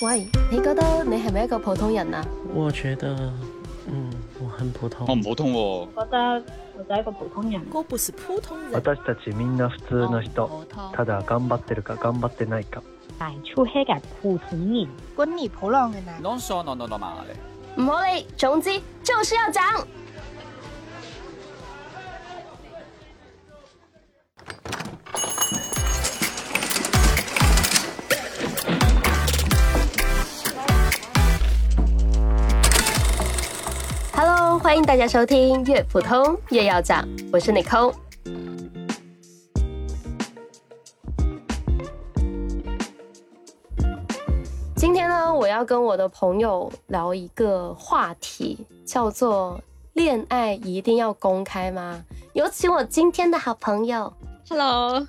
喂，你覺得你係咪一個普通人啊？我覺得，嗯，我很普通。我唔普通喎、覺得我就係一個普通人。我不是普通人。私たちみんな普通の人。ただ頑張ってるか頑張ってないか。大出黑嘅普通人。滾你普浪嘅呢？ non sono normale。唔好理，總之就是要講。 Hello，歡迎大家收聽越普通越要講，我是 Nicole。今天呢，我要跟我的朋友聊一個話題，叫做“戀愛一定要公開嗎？”有請我今天的好朋友。Hello，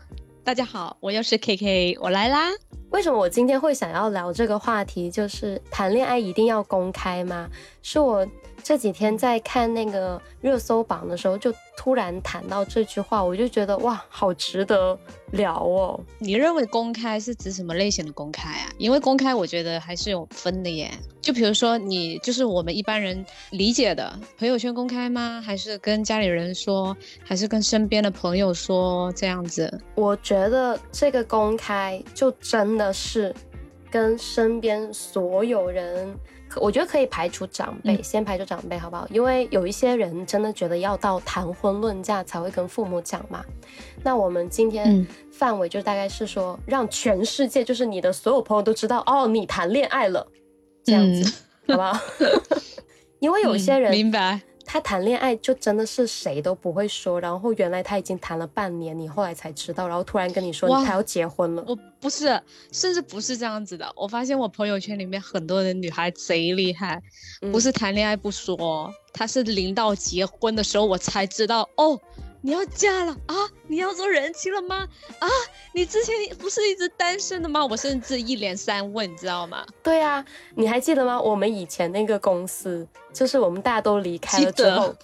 大家好，我又是 KK，我来啦。为什么我今天会想要聊这个话题？就是谈恋爱一定要公开吗？是我这几天在看那个热搜榜的时候，就突然谈到这句话，我就觉得哇，好值得聊哦。你认为公开是指什么类型的公开啊？因为公开，我觉得还是有分的耶。就比如说，你就是我们一般人理解的朋友圈公开吗？还是跟家里人说，还是跟身边的朋友说这样子？我觉得这个公开就真的是跟身边所有人。我觉得可以排除长辈，嗯、先排除长辈，好不好？因为有一些人真的觉得要到谈婚论嫁才会跟父母讲嘛。那我们今天范围就大概是说，让全世界，就是你的所有朋友都知道，哦，你谈恋爱了，这样子，嗯、好不好？因为有些人、嗯、明白。他谈恋爱就真的是谁都不会说，然后原来他已经谈了半年，你后来才知道，然后突然跟你说他要结婚了。我不是，甚至不是这样子的。我发现我朋友圈里面很多的女孩贼厉害，嗯、不是谈恋爱不说，她是临到结婚的时候我才知道哦。你要嫁了啊？你要做人妻了吗？啊？你之前不是一直单身的吗？我甚至一连三问，你知道吗？对啊，你还记得吗？我们以前那个公司，就是我们大家都离开了之后，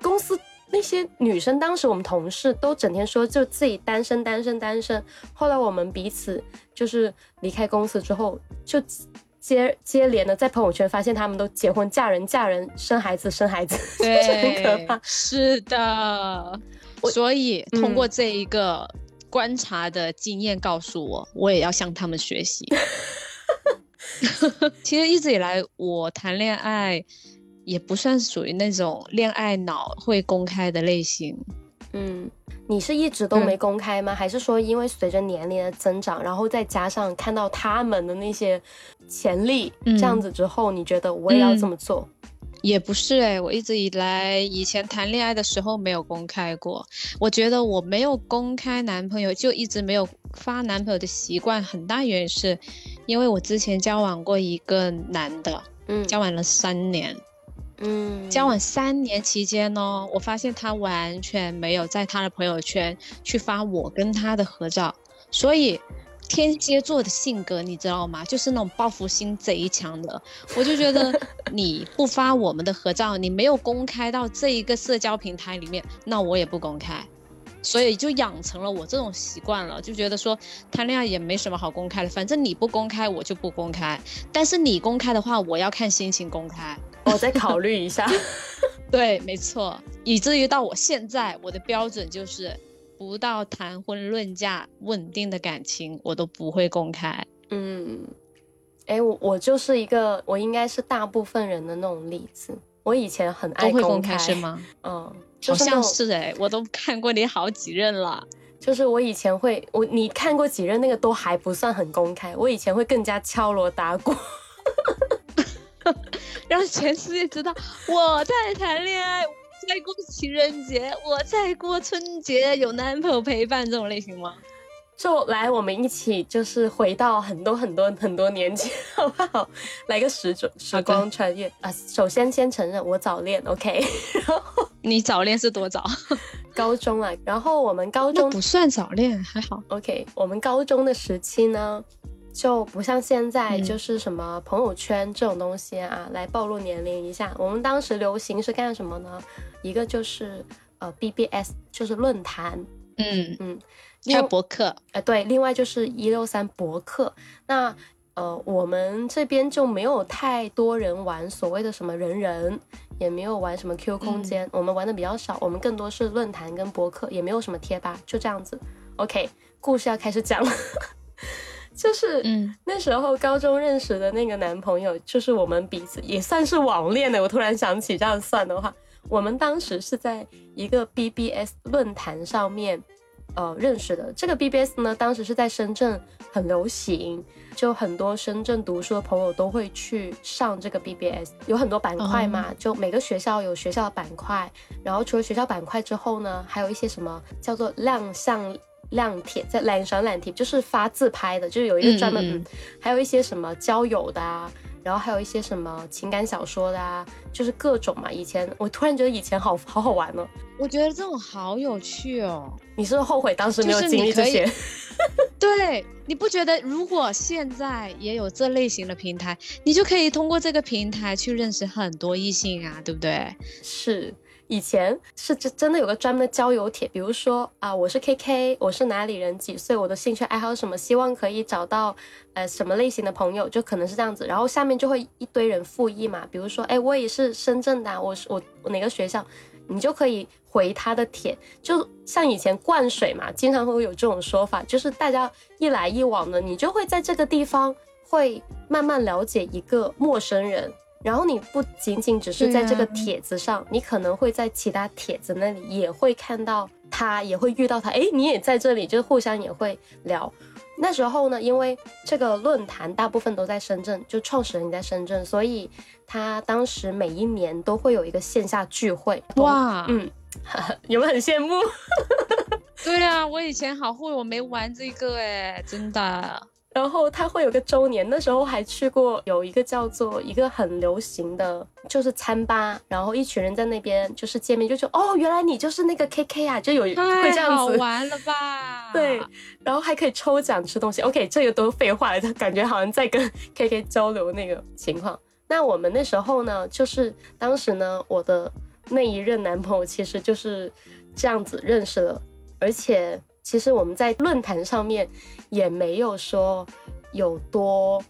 公司那些女生，当时我们同事都整天说就自己单身、单身、单身。后来我们彼此就是离开公司之后，就接接连的在朋友圈发现他们都结婚、嫁人、嫁人、生孩子、生孩子，對，很可怕。是的。所以通过这一个观察的经验告诉我，嗯、我也要向他们学习。其实一直以来，我谈恋爱也不算是屬於那种恋爱脑会公开的类型。嗯，你是一直都没公开吗？嗯、還是说因为随着年龄的增长，然后再加上看到他们的那些潜力，嗯、這樣子之后，你觉得我也要这么做？嗯也不是誒，我一直以来以前谈恋爱的时候没有公开过。我觉得我没有公开男朋友，就一直没有发男朋友的习惯。很大原因是，因为我之前交往过一个男的，嗯，交往了三年，嗯，交往三年期间呢，我发现他完全没有在他的朋友圈去发我跟他的合照，所以。天蝎座的性格你知道吗？就是那种报复心贼强的。我就觉得 你不发我们的合照，你没有公开到这一个社交平台里面，那我也不公开。所以就养成了我这种习惯了，就觉得说谈恋爱也没什么好公开的，反正你不公开我就不公开。但是你公开的话，我要看心情公开。我再考虑一下。对，没错。以至于到我现在，我的标准就是。不到谈婚论嫁稳定的感情，我都不会公开。嗯，哎，我我就是一个，我应该是大部分人的那种例子。我以前很爱公开，是吗？嗯，就是、好像是哎，我都看过你好几任了。就是我以前会，我你看过几任那个都还不算很公开。我以前会更加敲锣打鼓，让全世界知道我在談戀愛。在过情人节，我在过春节，有男朋友陪伴这种类型吗？就来，我们一起，就是回到很多很多很多年前，好不好？來個時鐘時光穿越啊！首先先承认我早恋，OK？然后 你早恋是多早？高中啊，然后我们高中不算早恋，还好。OK，我们高中的时期呢？就不像现在，就是什么朋友圈这种东西啊，嗯、來暴露年龄一下。我们当时流行是干什么呢？一个就是呃 BBS，就是论坛，嗯嗯，还有博客，呃对，另外就是一六三博客。那呃，我们这边就没有太多人玩所谓的什么人人，也没有玩什么 Q 空间，我们玩的比较少，我们更多是论坛跟博客，也没有什么贴吧，就这样子。OK，故事要开始讲了。就是嗯那时候高中认识的那个男朋友，就是我们彼此也算是网恋的。我突然想起，这样算的话，我们当时是在一个 BBS 论坛上面，呃认识的。这个 BBS 呢，当时是在深圳很流行，就很多深圳读书的朋友都会去上这个 BBS，有很多板块嘛，就每个学校有学校的板块，然后除了学校板块之后呢，还有一些什么叫做亮相。亮帖在懒闪懒帖，就是发自拍的，就是有一个专门，嗯嗯嗯还有一些什么交友的啊，然后还有一些什么情感小说的啊，就是各种嘛。以前我突然觉得以前好好好玩哦。我觉得这种好有趣哦。你是不是后悔当时没有经历这些？对，你不觉得如果现在也有这类型的平台，你就可以通过这个平台去认识很多异性啊，对不对？是。以前是真真的有个专门的交友帖，比如说啊，我是 K K，我是哪里人，几岁，我的兴趣爱好什么，希望可以找到呃什么类型的朋友，就可能是这样子。然后下面就会一堆人附议嘛，比如说，哎，我也是深圳的，我是我我哪个学校，你就可以回他的帖，就像以前灌水嘛，经常会有这种说法，就是大家一来一往的，你就会在这个地方会慢慢了解一个陌生人。然后你不仅仅只是在这个帖子上，你可能会在其他帖子那里也会看到他，也会遇到他。哎，你也在这里，就互相也会聊。那时候呢，因为这个论坛大部分都在深圳，就创始人也在深圳，所以他当时每一年都会有一个线下聚会。哇，嗯，有没有很羡慕？对啊，我以前好后悔我没玩这个哎，真的。然后他会有个周年，那时候还去过有一个叫做一个很流行的，就是餐吧，然后一群人在那边就是见面，就说哦，原来你就是那个 KK 啊，就有会这样子，好玩了吧？对，然后还可以抽奖吃东西。OK，这个都废话了，就感觉好像在跟 KK 交流那个情况。那我们那时候呢，就是当时呢，我的那一任男朋友其实就是这样子认识了，而且其实我们在论坛上面也没有说有多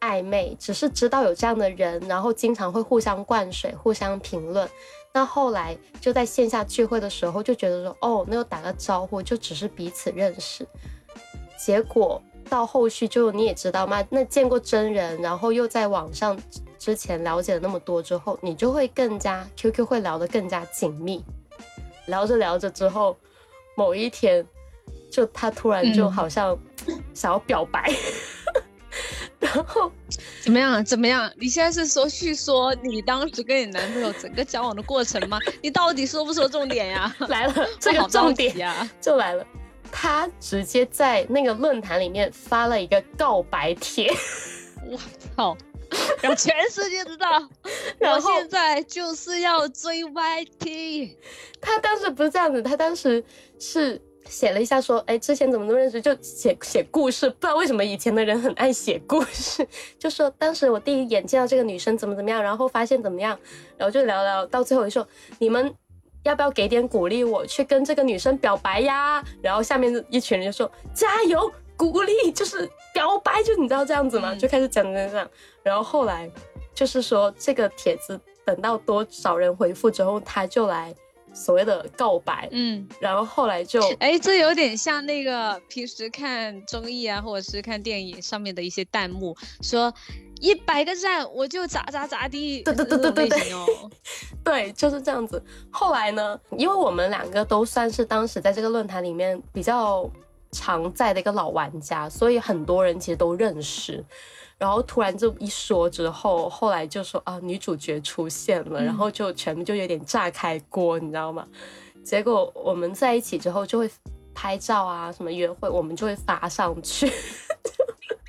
暧昧，只是知道有这样的人，然后经常会互相灌水、互相评论。那后来就在线下聚会的时候，就觉得说，哦，那就打个招呼，就只是彼此认识。结果到后续就你也知道嘛，那见过真人，然后又在网上之前了解了那么多之后，你就会更加 QQ 会聊得更加紧密。聊着聊着之后，某一天，就他突然就嗯好像 想要表白，然后怎么样？怎么样？你现在是说叙说你当时跟你男朋友整个交往的过程吗？你到底说不说重点呀？来了这个重点呀啊！就来了，他直接在那个论坛里面发了一个告白帖，我操！让全世界知道，我现在就是要追 YT。他当时不是这样子，他当时是写了一下说，哎，之前怎么怎么认识，就写写故事。不知道为什么以前的人很爱写故事，就说当时我第一眼见到这个女生怎么怎么样，然后发现怎么样，然后就聊聊到最后就说你们。要不要给点鼓励我去跟这个女生表白呀？然后下面一群人就说加油，鼓励就是表白，就你知道这样子吗？嗯就开始讲讲讲，然后后来就是说这个帖子等到多少人回复之后，他就来所谓的告白，嗯，然后后来就哎，这有点像那个平时看综艺啊，或者是看电影上面的一些弹幕，说一百个赞我就咋咋咋地，对对对对对对哦。对，就是这样子。后来呢，因为我们两个都算是当时在这个论坛里面比较常在的一个老玩家，所以很多人其实都认识。然后突然这一说之后，后来就说啊，女主角出现了，嗯然后就全部就有点炸开锅，你知道吗？结果我们在一起之后就会拍照啊，什么约会，我们就会发上去，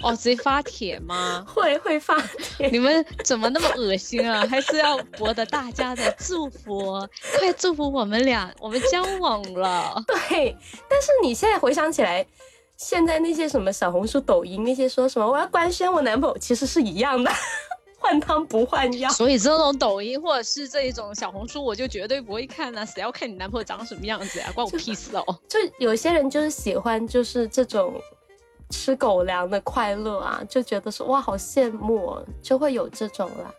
哦，直接发帖吗？会会发帖。你们怎么那么恶心啊？还是要博得大家的祝福，快祝福我们俩，我们交往了。对，但是你现在回想起来，现在那些什么小红书、抖音那些说什么我要官宣我男朋友，其实是一样的，换汤不换药。所以这种抖音或者是这一种小红书，我就绝对不会看啊！谁要看你男朋友长什么样子呀、关我屁事哦！就有些人就是喜欢就是这种吃狗粮的快乐啊，就觉得说哇好羡慕、哦，就会有这种啦。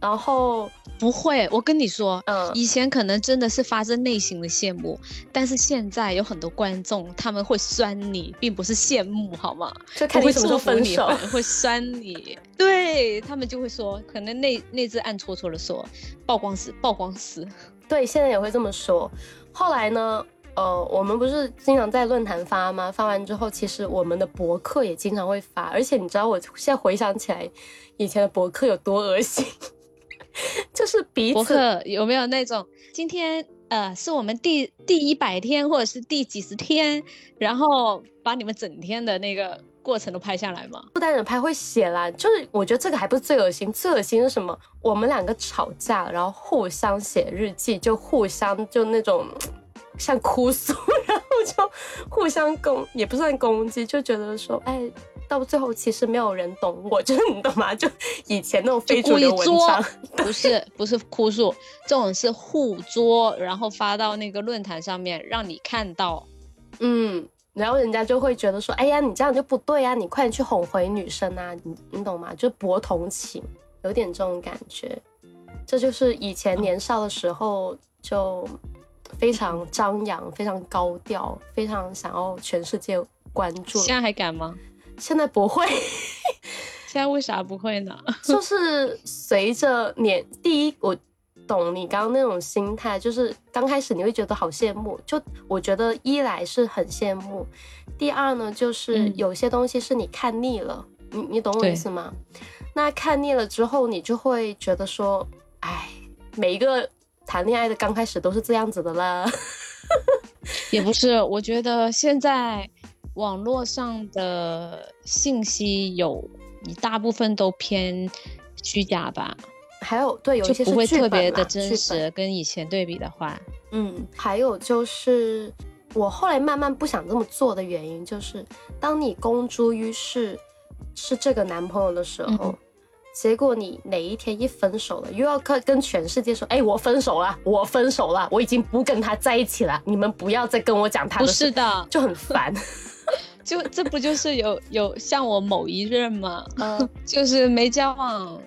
然后不会，我跟你说，嗯以前可能真的是发自内心的羡慕，但是现在有很多观众他们会酸你，并不是羡慕，好吗？就看你什么时候分手会酸你。对他们就会说，可能内内置暗戳戳的说，曝光死，曝光死。对，现在也会这么说。后来呢，呃，我们不是经常在论坛发吗？发完之后，其实我们的博客也经常会发。而且你知道，我现在回想起来，以前的博客有多恶心，就是彼博此客有没有那种今天呃是我们第第一百天或者是第几十天，然后把你们整天的那个过程都拍下来吗？不单人拍会写啦，就是我觉得这个还不是最恶心，最恶心是什么？我们两个吵架，然后互相写日记，就互相就那种像哭诉，然后就互相攻，也不算攻击，就觉得说，哎，到最后其实没有人懂我，就是你懂吗？就以前那种非主流文章，不是不是哭诉，这种是互作，然后发到那个论坛上面，让你看到。嗯。然后人家就会觉得说，哎呀，你这样就不对啊，你快点去哄回女生啊，你你懂吗？就博同情，有点这种感觉。这就是以前年少的时候就非常张扬、非常高调、非常想要全世界关注。现在还敢吗？现在不会。现在为啥不会呢？就是随着年，第一我。懂你刚刚那种心态，就是刚开始你会觉得好羡慕，就我觉得一来是很羡慕，第二呢就是有些东西是你看腻了，你你懂我意思吗？那看腻了之后，你就会觉得说，哎，每一个谈恋爱的刚开始都是这样子的啦。也不是，我觉得现在网络上的信息有一大部分都偏虚假吧。还有对，有一些不会特别的真实，跟以前对比的话，嗯，还有就是我后来慢慢不想这么做的原因，就是当你公诸于世是这个男朋友的时候，嗯、结果你哪一天一分手了，又要跟跟全世界说，哎，我分手了，我分手了，我已经不跟他在一起了，你们不要再跟我讲他的事，不是的，就很烦。就这不就是有有像我某一任吗？嗯，就是没交往。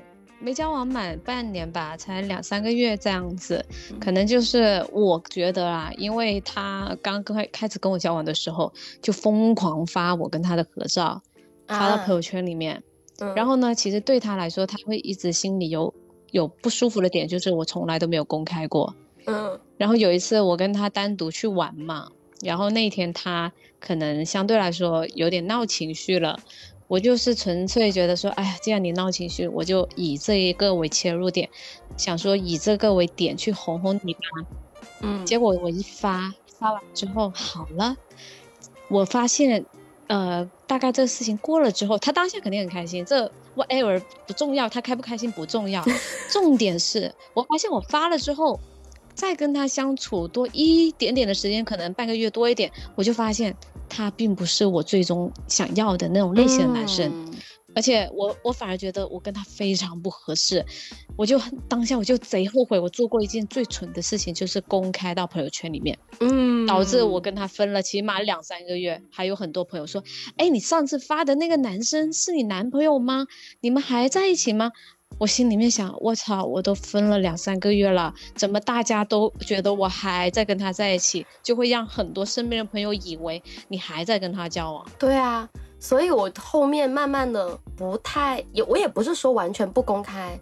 没交往满半年吧，才两三个月这样子，可能就是我觉得啊，因为他刚开开始跟我交往的时候，就疯狂发我跟他的合照，发到朋友圈里面。啊、然后呢，其实对他来说，他会一直心里有有不舒服的点，就是我从来都没有公开过。嗯。然后有一次我跟他单独去玩嘛，然后那天他可能相对来说有点闹情绪了。我就是纯粹觉得说，哎呀，既然你闹情绪，我就以这一个为切入点，想说以这个为点去哄哄你吧。嗯，结果我一发发完之后好了，我发现，呃，大概这个事情过了之后，他当下肯定很开心，这 whatever 不重要，他开不开心不重要，重点是我发现我发了之后，再跟他相处多一点点的时间，可能半个月多一点，我就发现。他并不是我最终想要的那种类型的男生，嗯、而且我我反而觉得我跟他非常不合适，我就当下我就贼后悔，我做过一件最蠢的事情，就是公开到朋友圈里面，嗯，导致我跟他分了起码两三个月，还有很多朋友说，哎，你上次发的那个男生是你男朋友吗？你们还在一起吗？我心里面想，我操，我都分了两三个月了，怎么大家都觉得我还在跟他在一起，就会让很多身边的朋友以为你还在跟他交往。对啊，所以我后面慢慢的不太也，我也不是说完全不公开，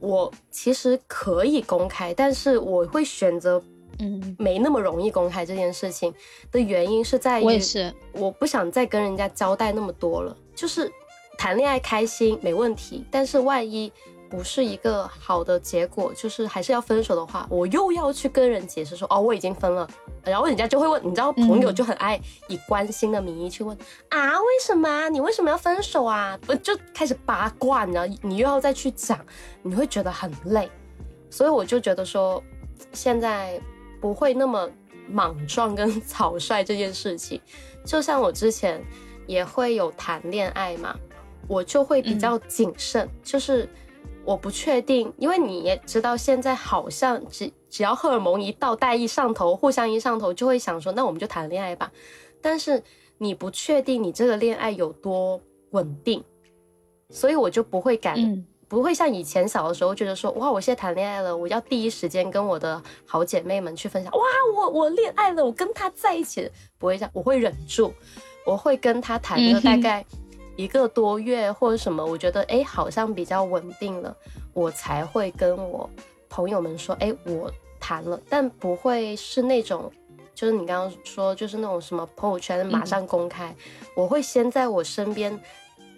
我其实可以公开，但是我会选择，嗯，没那么容易公开这件事情的原因是在于，我也是，我不想再跟人家交代那么多了，就是。谈恋爱开心没问题，但是万一不是一个好的结果，就是还是要分手的话，我又要去跟人解释说，哦，我已经分了，然后人家就会问，你知道朋友就很爱以关心的名义去问、啊，为什么？你为什么要分手啊？不就开始八卦，你知道，你又要再去讲，你会觉得很累，所以我就觉得说，现在不会那么莽撞跟草率这件事情，就像我之前也会有谈恋爱嘛。我就会比较谨慎，就是我不确定，因为你也知道，现在好像只只要荷尔蒙一到，代一上头，互相一上头，就会想说，那我们就谈恋爱吧。但是你不确定你这个恋爱有多稳定，所以我就不会敢，嗯。不会像以前小的时候觉得说，哇，我现在谈恋爱了，我要第一时间跟我的好姐妹们去分享，哇，我我恋爱了，我跟他在一起，不会这样，我会忍住，我会跟他谈了大概一个多月或者什么，我觉得哎好像比较稳定了，我才会跟我朋友们说，哎，我谈了，但不会是那种。就是你刚刚说，就是那种什么朋友圈马上公开，我会先在我身边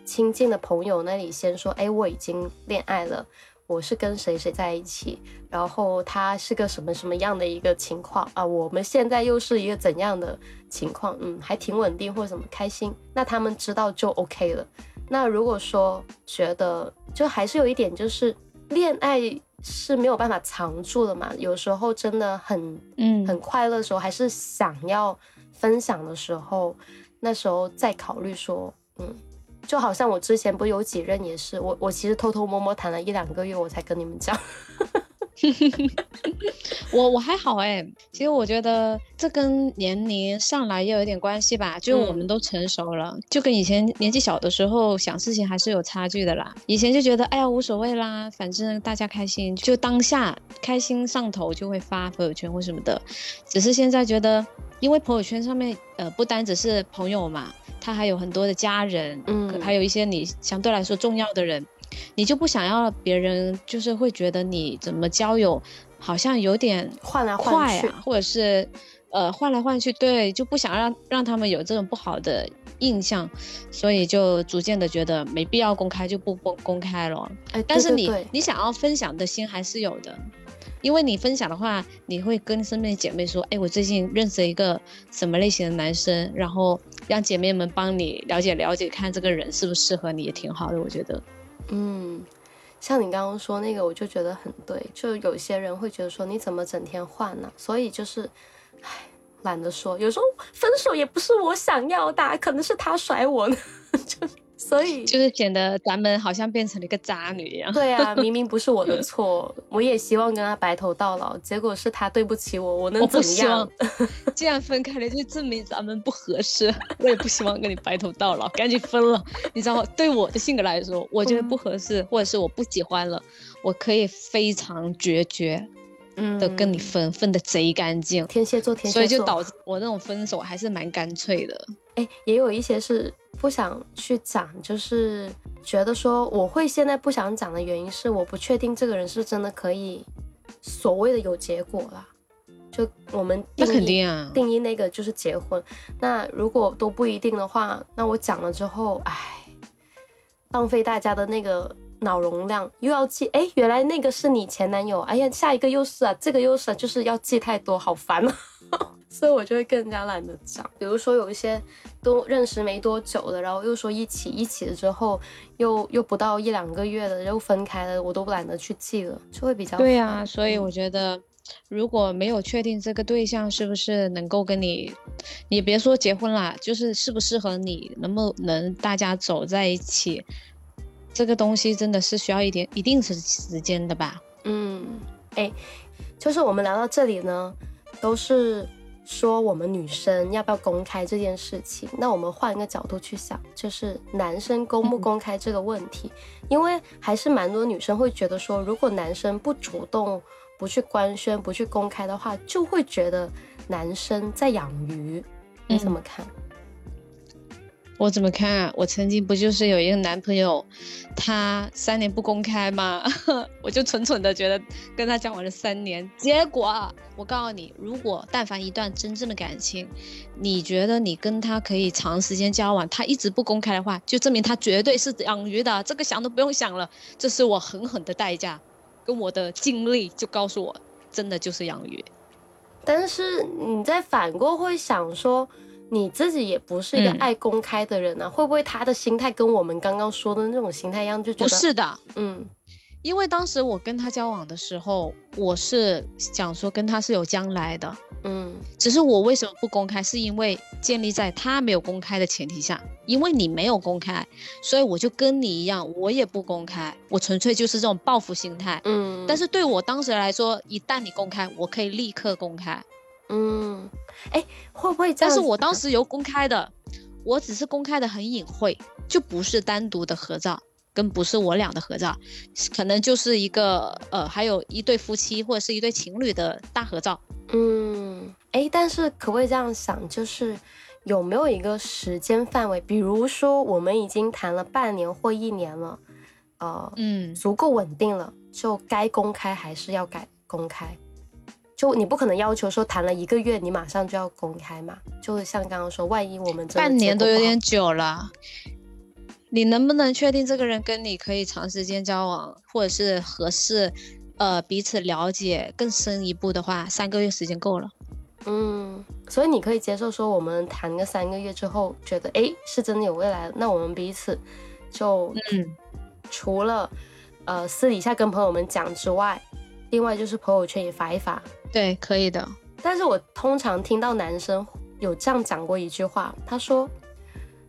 亲近的朋友那里先说，哎，我已经恋爱了，我是跟谁谁在一起，然后他是个什么什么样的一个情况啊？我们现在又是一个怎样的情况？嗯，还挺稳定或者怎么开心，那他们知道就 OK 了。那如果说觉得就还是有一点，就是恋爱是没有办法藏住的嘛，有时候真的很嗯很快乐的时候，还是想要分享的时候，那时候再考虑说，嗯，就好像我之前不有几任也是，我我其实偷偷摸摸谈了一两个月，我才跟你们讲。我我还好哎，其实我觉得这跟年龄上来也有一点关系吧，就我们都成熟了，就跟以前年纪小的时候想事情还是有差距的啦。以前就觉得哎呀无所谓啦，反正大家开心，就当下开心上头就会发朋友圈或什么的。只是现在觉得，因为朋友圈上面呃不单只是朋友嘛，他还有很多的家人，嗯可还有一些你相对来说重要的人。你就不想要别人就是会觉得你怎么交友好像有点换来换去或者是呃换来换去，对，就不想让让他们有这种不好的印象，所以就逐渐的觉得没必要公开就不公公开了。哎，但是你你想要分享的心还是有的，因为你分享的话，你会跟身边的姐妹说，哎，我最近认识一个什么类型的男生，然后让姐妹们帮你了解了解，看这个人适不适合你，也挺好的，我觉得。嗯，像你刚刚说那个，我就觉得很对。就有些人会觉得说，你怎么整天换呢、所以就是，唉，懒得说。有时候分手也不是我想要的，可能是他甩我呢。就所以就是显得咱们好像变成了一个渣女一样。对啊，明明不是我的错，我也希望跟他白头到老，结果是他对不起我，我能怎么样？既然分开了，就证明咱们不合适。我也不希望跟你白头到老，赶紧分了。你知道吗？对我的性格来说，我觉得不合适，或者是我不喜欢了，我可以非常决绝嗯的跟你分，分的贼干净。天蝎座，天蝎座所以就，导致我那种分手还是蛮干脆的。哎，也有一些是不想去讲，就是觉得说我会现在不想讲的原因是我不确定这个人是真的可以所谓的有结果啦。就我们那定义肯定啊定义那个就是结婚。那如果都不一定的话，那我讲了之后，唉，浪费大家的那个脑容量，又要记，哎，原来那个是你前男友，哎呀，下一个又是啊，这个又是、啊，就是要记太多，好烦啊。所以我就会更加懒得讲。比如说有一些都认识没多久的，然后又说一起一起了之后，又又不到一两个月了又分开了，我都懒得去记了，就会比较对呀、呀、所以我觉得，如果没有确定这个对象是不是能够跟你，你别说结婚啦，就是适不适合你，能不能大家走在一起，这个东西真的是需要一点一定时时间的吧。嗯，哎，就是我们聊到这里呢，都是说我们女生要不要公开这件事情。那我们换一个角度去想，就是男生公不公开这个问题，因为还是蛮多女生会觉得说，如果男生不主动、不去官宣、不去公开的话，就会觉得男生在养鱼。你怎么看？我怎么看啊？我曾经不就是有一个男朋友，他三年不公开吗？我就蠢蠢的觉得跟他交往了三年，结果我告诉你，如果但凡一段真正的感情，你觉得你跟他可以长时间交往，他一直不公开的话，就证明他绝对是养鱼的，这个想都不用想了，这是我狠狠的代价，跟我的经历就告诉我，真的就是养鱼。但是你再反过会想说，你自己也不是一个嗯。爱公开的人啊，会不会他的心态跟我们刚刚说的那种心态一样，就觉得不是的，嗯。因为当时我跟他交往的时候，我是想说跟他是有将来的，嗯。只是我为什么不公开，是因为建立在他没有公开的前提下，因为你没有公开，所以我就跟你一样，我也不公开，我纯粹就是这种报复心态。嗯，但是对我当时来说，一旦你公开，我可以立刻公开。嗯，哎，会不会这样？但是我当时有公开的，我只是公开的很隐晦，就不是单独的合照，跟不是我俩的合照，可能就是一个呃，还有一对夫妻或者是一对情侣的大合照。嗯，哎，但是可不可以这样想，就是有没有一个时间范围？比如说我们已经谈了半年或一年了，呃，嗯，足够稳定了，就该公开还是要改公开？就你不可能要求说谈了一个月你马上就要公开嘛？就像刚刚说，万一我们半年都有点久了。你能不能确定这个人跟你可以长时间交往，或者是合适，呃，彼此了解更深一步的话，三个月时间够了。嗯，所以你可以接受说我们谈个三个月之后，觉得哎是真的有未来，那我们彼此就嗯，除了呃私底下跟朋友们讲之外，另外就是朋友圈也发一发。对，可以的。但是我通常听到男生有这样讲过一句话，他说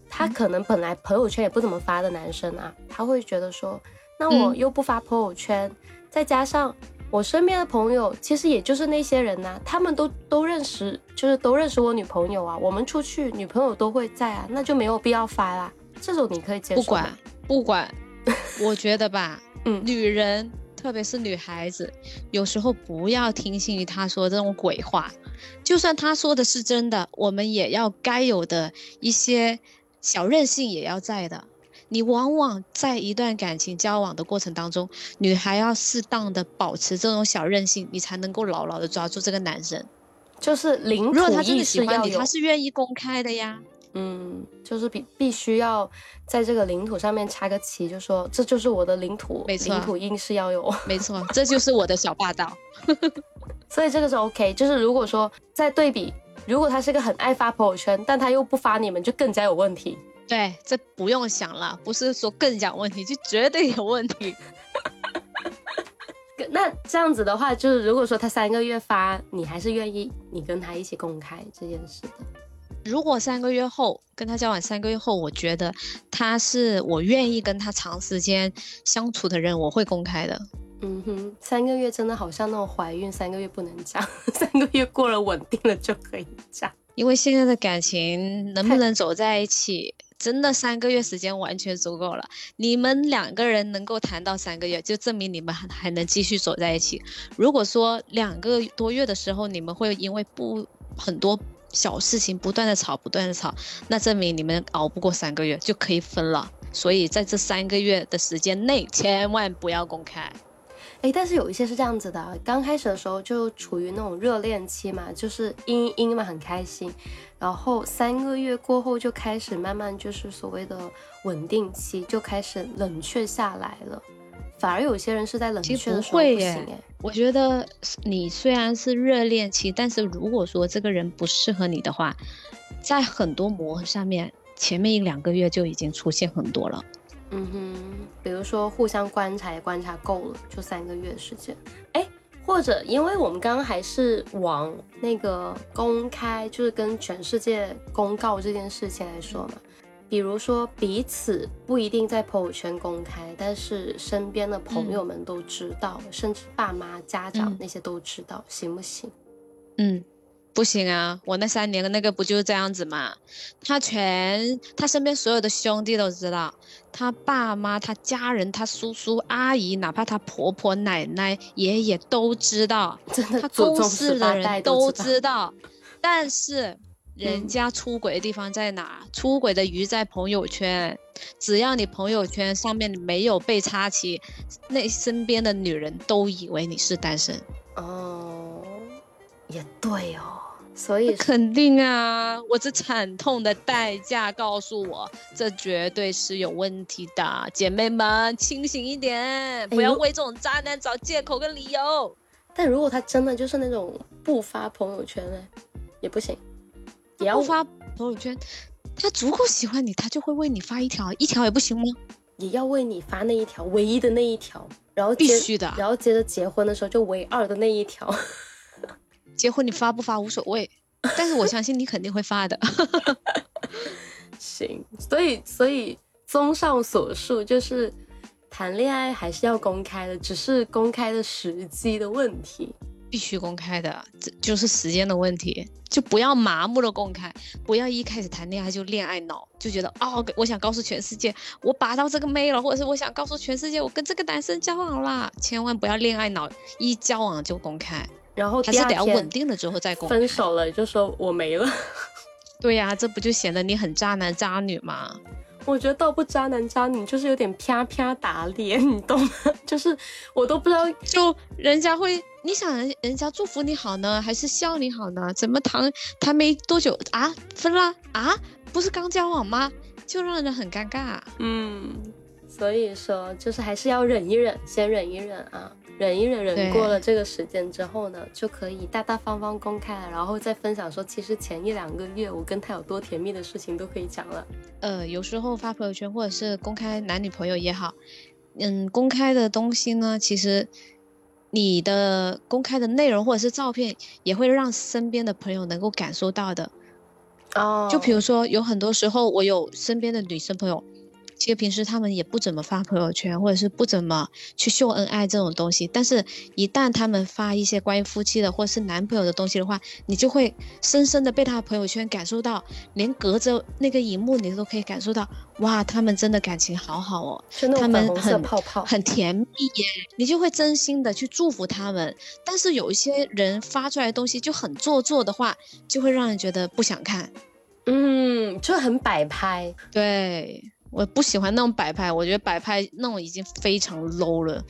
他可能本来朋友圈也不怎么发的男生啊，他会觉得说，那我嗯又不发朋友圈，再加上我身边的朋友其实也就是那些人呐、他们都都认识，就是都认识我女朋友啊，我们出去女朋友都会在啊，那就没有必要发啦。这种你可以接受吗不管不管，我觉得吧，嗯女人特别是女孩子，有时候不要听信于他说这种鬼话，就算他说的是真的，我们也要该有的一些小任性也要在的。你往往在一段感情交往的过程当中，女孩要适当的保持这种小任性，你才能够牢牢的抓住这个男生。就是如果他真的喜欢你，他，是愿意公开的呀。嗯，就是必必须要在这个领土上面插个旗，就说这就是我的领土，没错领土硬是要有，没错，这就是我的小霸道。所以这个是 OK。就是如果说在对比，如果他是个很爱发朋友圈，但他又不发你们，就更加有问题。对，这不用想了，不是说更有问题，就绝对有问题。那这样子的话，就是如果说他三个月发，你还是愿意你跟他一起公开这件事的。如果三个月后跟他交往三个月后，我觉得他是我愿意跟他长时间相处的人，我会公开的。嗯哼，三个月真的好像那种怀孕三个月不能讲，三个月过了稳定了就可以讲。因为现在的感情能不能走在一起，真的三个月时间完全足够了。你们两个人能够谈到三个月，就证明你们还还能继续走在一起。如果说两个多月的时候，你们会因为不很多小事情不断的吵，不断的吵，那证明你们熬不过三个月，就可以分了。所以在这三个月的时间内，千万不要公开。哎，但是有一些是这样子的，刚开始的时候就处于那种热恋期嘛，就是阴阴嘛，很开心，然后三个月过后就开始慢慢就是所谓的稳定期，就开始冷却下来了。反而有些人是在冷却的时候不行哎，我觉得你虽然是热恋期，但是如果说这个人不适合你的话，在很多磨合上面，前面一两个月就已经出现很多了。嗯哼，比如说互相观察也观察够了，就三个月时间。哎，或者因为我们刚刚还是往那个公开，就是跟全世界公告这件事情来说嘛。比如说彼此不一定在朋友圈公开，但是身边的朋友们都知道，甚至爸妈、家长嗯那些都知道，行不行？嗯，不行啊，我那三年的那个不就是这样子嘛？他全他身边所有的兄弟都知道，他爸妈、他家人、他叔叔阿姨，哪怕他婆婆、奶奶、爷爷都知道。真的他公司的人都。知道，但是人嗯家出轨的地方在哪？出轨的鱼在朋友圈，只要你朋友圈上面没有被插旗，那身边的女人都以为你是单身。哦，也对哦，所以肯定啊，我这惨痛的代价告诉我，这绝对是有问题的。姐妹们，清醒一点，不要为这种渣男找借口跟理由。但如果他真的就是那种不发朋友圈呢，也不行，也要不发朋友圈，他足够喜欢你，他就会为你发一条，一条也不行吗？也要为你发那一条唯一的那一条，然后接必须的然后接着结婚的时候就唯二的那一条。结婚你发不发无所谓，但是我相信你肯定会发的。行，所以所以综上所述，就是谈恋爱还是要公开的，只是公开的时机的问题。必须公开的，这就是时间的问题，就不要麻木的公开，不要一开始谈恋爱就恋爱脑，就觉得哦，我想告诉全世界我拔到这个妹了，或者是我想告诉全世界我跟这个男生交往啦，千万不要恋爱脑，一交往就公开，然后还是得要稳定了之后再公开。分手了就说我没了。对呀、这不就显得你很渣男渣女吗？我觉得倒不渣男渣女，就是有点啪啪打脸，你懂吗？就是我都不知道，就人家会，你想人人家祝福你好呢，还是笑你好呢？怎么谈谈没多久啊，分了啊？不是刚交往吗？就让人很尴尬。嗯，所以说就是还是要忍一忍，先忍一忍啊，忍一忍，忍过了这个时间之后呢，就可以大大方方公开了，然后再分享说，其实前一两个月我跟他有多甜蜜的事情都可以讲了。呃，有时候发朋友圈或者是公开男女朋友也好，嗯，公开的东西呢，其实你的公开的内容或者是照片，也会让身边的朋友能够感受到的。哦就比如说，有很多时候我有身边的女生朋友，其实平时他们也不怎么发朋友圈，或者是不怎么去秀恩爱这种东西。但是，一旦他们发一些关于夫妻的或者是男朋友的东西的话，你就会深深的被他的朋友圈感受到，连隔着那个荧幕，你都可以感受到，哇，他们真的感情好好哦，他们很泡泡，很甜蜜耶，你就会真心的去祝福他们。但是有一些人发出来的东西就很做作的话，就会让人觉得不想看。嗯，就很摆拍。对，我不喜欢那种摆拍，我觉得摆拍那种已经非常 low 了，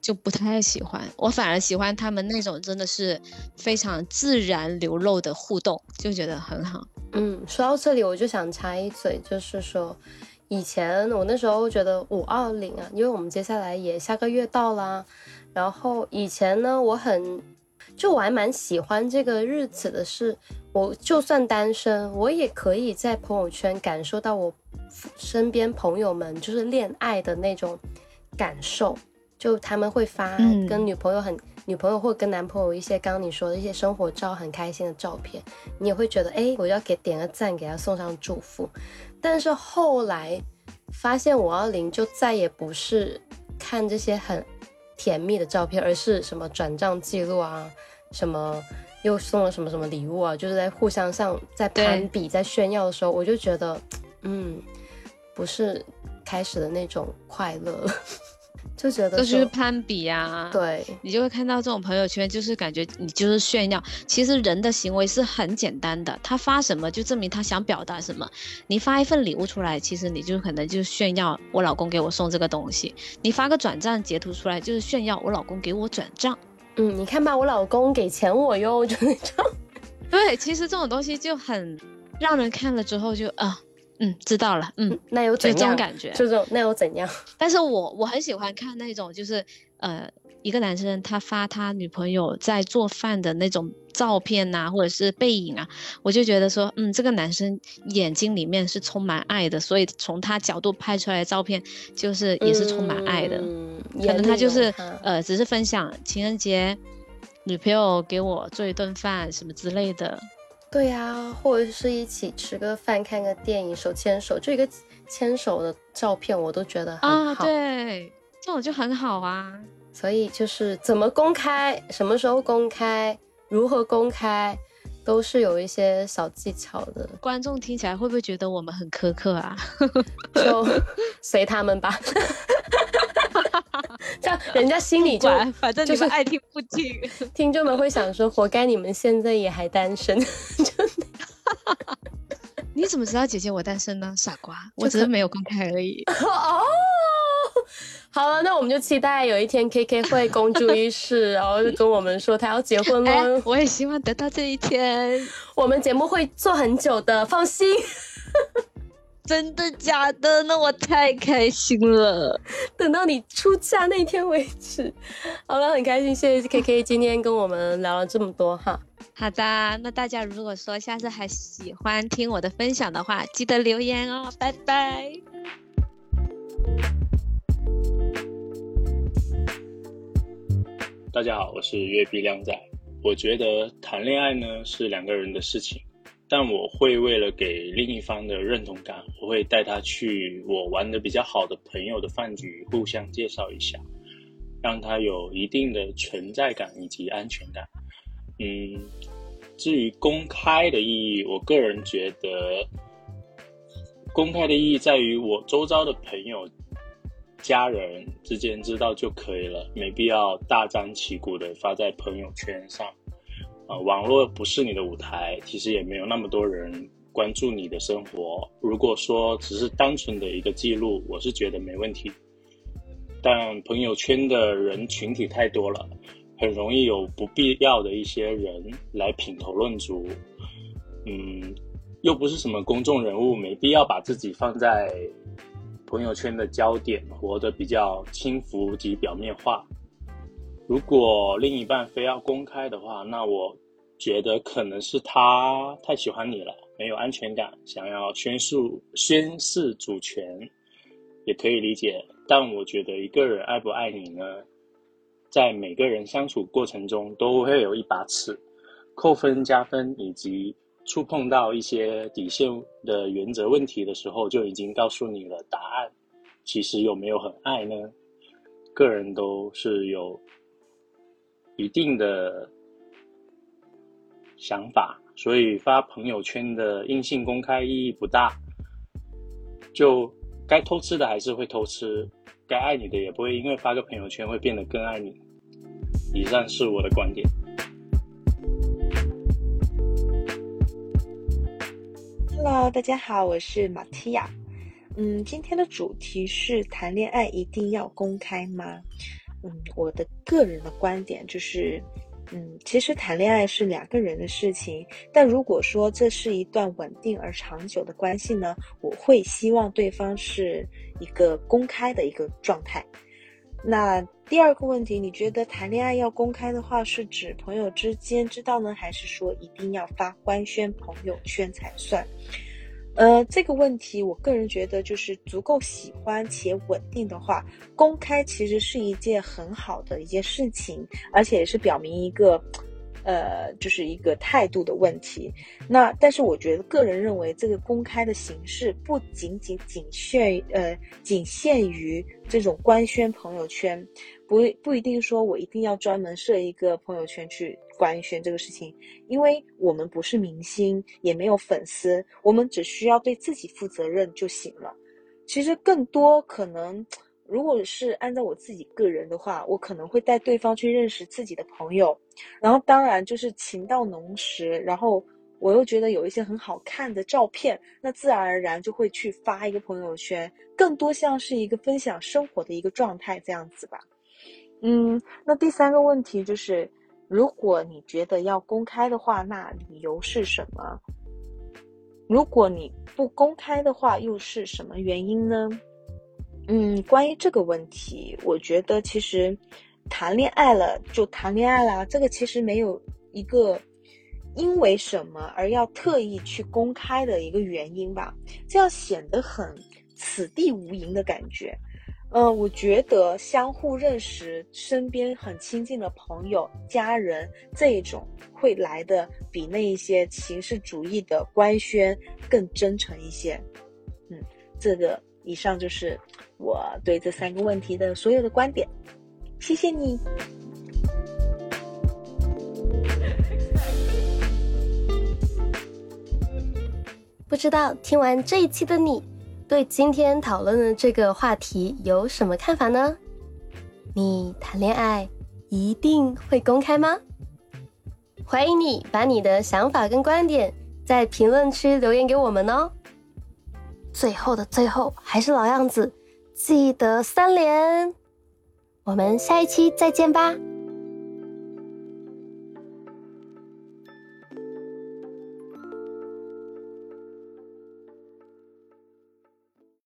就不太喜欢。我反而喜欢他们那种真的是非常自然流露的互动，就觉得很好。嗯，说到这里，我就想插一嘴，就是说，以前我那时候觉得五二零啊，因为我们接下来也下个月到啦，然后以前呢，我很，就我还蛮喜欢这个日子的是，我就算单身，我也可以在朋友圈感受到我身边朋友们就是恋爱的那种感受，就他们会发嗯跟女朋友很。女朋友或跟男朋友一些刚刚你说的一些生活照，很开心的照片，你也会觉得，哎，我要给点个赞，给他送上祝福。但是后来发现五二零就再也不是看这些很甜蜜的照片，而是什么转账记录啊，什么又送了什么什么礼物啊，就是在互相上在攀比、在炫耀的时候，我就觉得，嗯，不是开始的那种快乐了，就觉得这就是攀比啊。。对，你就会看到这种朋友圈，就是感觉你就是炫耀。其实人的行为是很简单的，他发什么就证明他想表达什么。你发一份礼物出来，其实你就可能就是炫耀我老公给我送这个东西；你发个转账截图出来，就是炫耀我老公给我转账。嗯，你看吧，我老公给钱我哟，就那种。对，其实这种东西就很让人看了之后就啊，嗯，知道了，嗯，那又就怎样？这种感觉。就这种，那又怎样？但是我我很喜欢看那种，就是呃，一个男生他发他女朋友在做饭的那种照片呐、或者是背影啊，我就觉得说，嗯，这个男生眼睛里面是充满爱的，所以从他角度拍出来的照片，就是也是充满爱的。嗯，可能他就是呃，只是分享情人节，女朋友给我做一顿饭什么之类的。对呀、或者是一起吃个饭、看个电影、手牵手，就一个牵手的照片，我都觉得很啊，好。对，这种就很好啊。所以就是怎么公开，什么时候公开，如何公开，都是有一些小技巧的，观众听起来会不会觉得我们很苛刻啊？就随他们吧。这样人家心里就管，反正你就是们爱听不听。听众们会想说，活该你们现在也还单身。你怎么知道姐姐我单身呢？傻瓜，我只是没有公开而已。哦，好了，那我们就期待有一天 K K 会公诸于世，然后就跟我们说他要结婚哎喽。，我也希望得到这一天。我们节目会做很久的，放心。真的假的？那我太开心了。等到你出嫁那天为止。好了，很开心，谢谢 K K 今天跟我们聊了这么多哈。好的，那大家如果说下次还喜欢听我的分享的话，记得留言哦。拜拜。大家好，我是月碧靓仔。我觉得谈恋爱呢是两个人的事情，但我会为了给另一方的认同感，我会带他去我玩的比较好的朋友的饭局，互相介绍一下。让他有一定的存在感以及安全感。嗯，至于公开的意义，我个人觉得，公开的意义在于我周遭的朋友、家人之间知道就可以了，没必要大张旗鼓的发在朋友圈上。啊，网络不是你的舞台，其实也没有那么多人关注你的生活。如果说只是单纯的一个记录，我是觉得没问题。但朋友圈的人群体太多了，很容易有不必要的一些人来品头论足。嗯，又不是什么公众人物，没必要把自己放在朋友圈的焦点，活得比较轻浮及表面化。如果另一半非要公开的话，那我觉得可能是他太喜欢你了，没有安全感，想要宣誓宣示主权，也可以理解。但我觉得一个人爱不爱你呢，在每个人相处过程中都会有一把尺，扣分、加分以及触碰到一些底线的原则问题的时候，就已经告诉你了答案。其实有没有很爱呢？个人都是有。一定的想法，所以发朋友圈的硬性公开意义不大。就该偷吃的还是会偷吃，该爱你的也不会因为发个朋友圈会变得更爱你。以上是我的观点。Hello，大家好，我是马蒂亚。嗯，今天的主题是谈恋爱一定要公开吗？嗯，我的个人的观点就是，嗯，其实谈恋爱是两个人的事情，但如果说这是一段稳定而长久的关系呢，我会希望对方是一个公开的一个状态。那第二个问题，你觉得谈恋爱要公开的话，是指朋友之间知道呢，还是说一定要发官宣朋友圈才算？呃，这个问题，我个人觉得就是足够喜欢且稳定的话，公开其实是一件很好的一件事情，而且也是表明一个，呃，就是一个态度的问题。那但是我觉得个人认为，这个公开的形式不仅仅仅限呃仅限于这种官宣朋友圈，不不一定说我一定要专门设一个朋友圈去。官宣这个事情，因为我们不是明星，也没有粉丝，我们只需要对自己负责任就行了。其实更多可能，如果是按照我自己个人的话，我可能会带对方去认识自己的朋友，然后当然就是情到浓时，然后我又觉得有一些很好看的照片，那自然而然就会去发一个朋友圈，更多像是一个分享生活的一个状态这样子吧。嗯，那第三个问题就是。如果你觉得要公开的话，那理由是什么？如果你不公开的话，又是什么原因呢？嗯，关于这个问题，我觉得其实谈恋爱了就谈恋爱啦，这个其实没有一个因为什么而要特意去公开的一个原因吧，这样显得很此地无银的感觉。嗯，我觉得相互认识，身边很亲近的朋友、家人这一种会来的比那一些形式主义的官宣更真诚一些。嗯，这个以上就是我对这三个问题的所有的观点。谢谢你。不知道听完这一期的你。对今天讨论的这个话题有什么看法呢？你谈恋爱一定会公开吗？欢迎你把你的想法跟观点在评论区留言给我们哦。最后的最后，还是老样子，记得三连。我们下一期再见吧。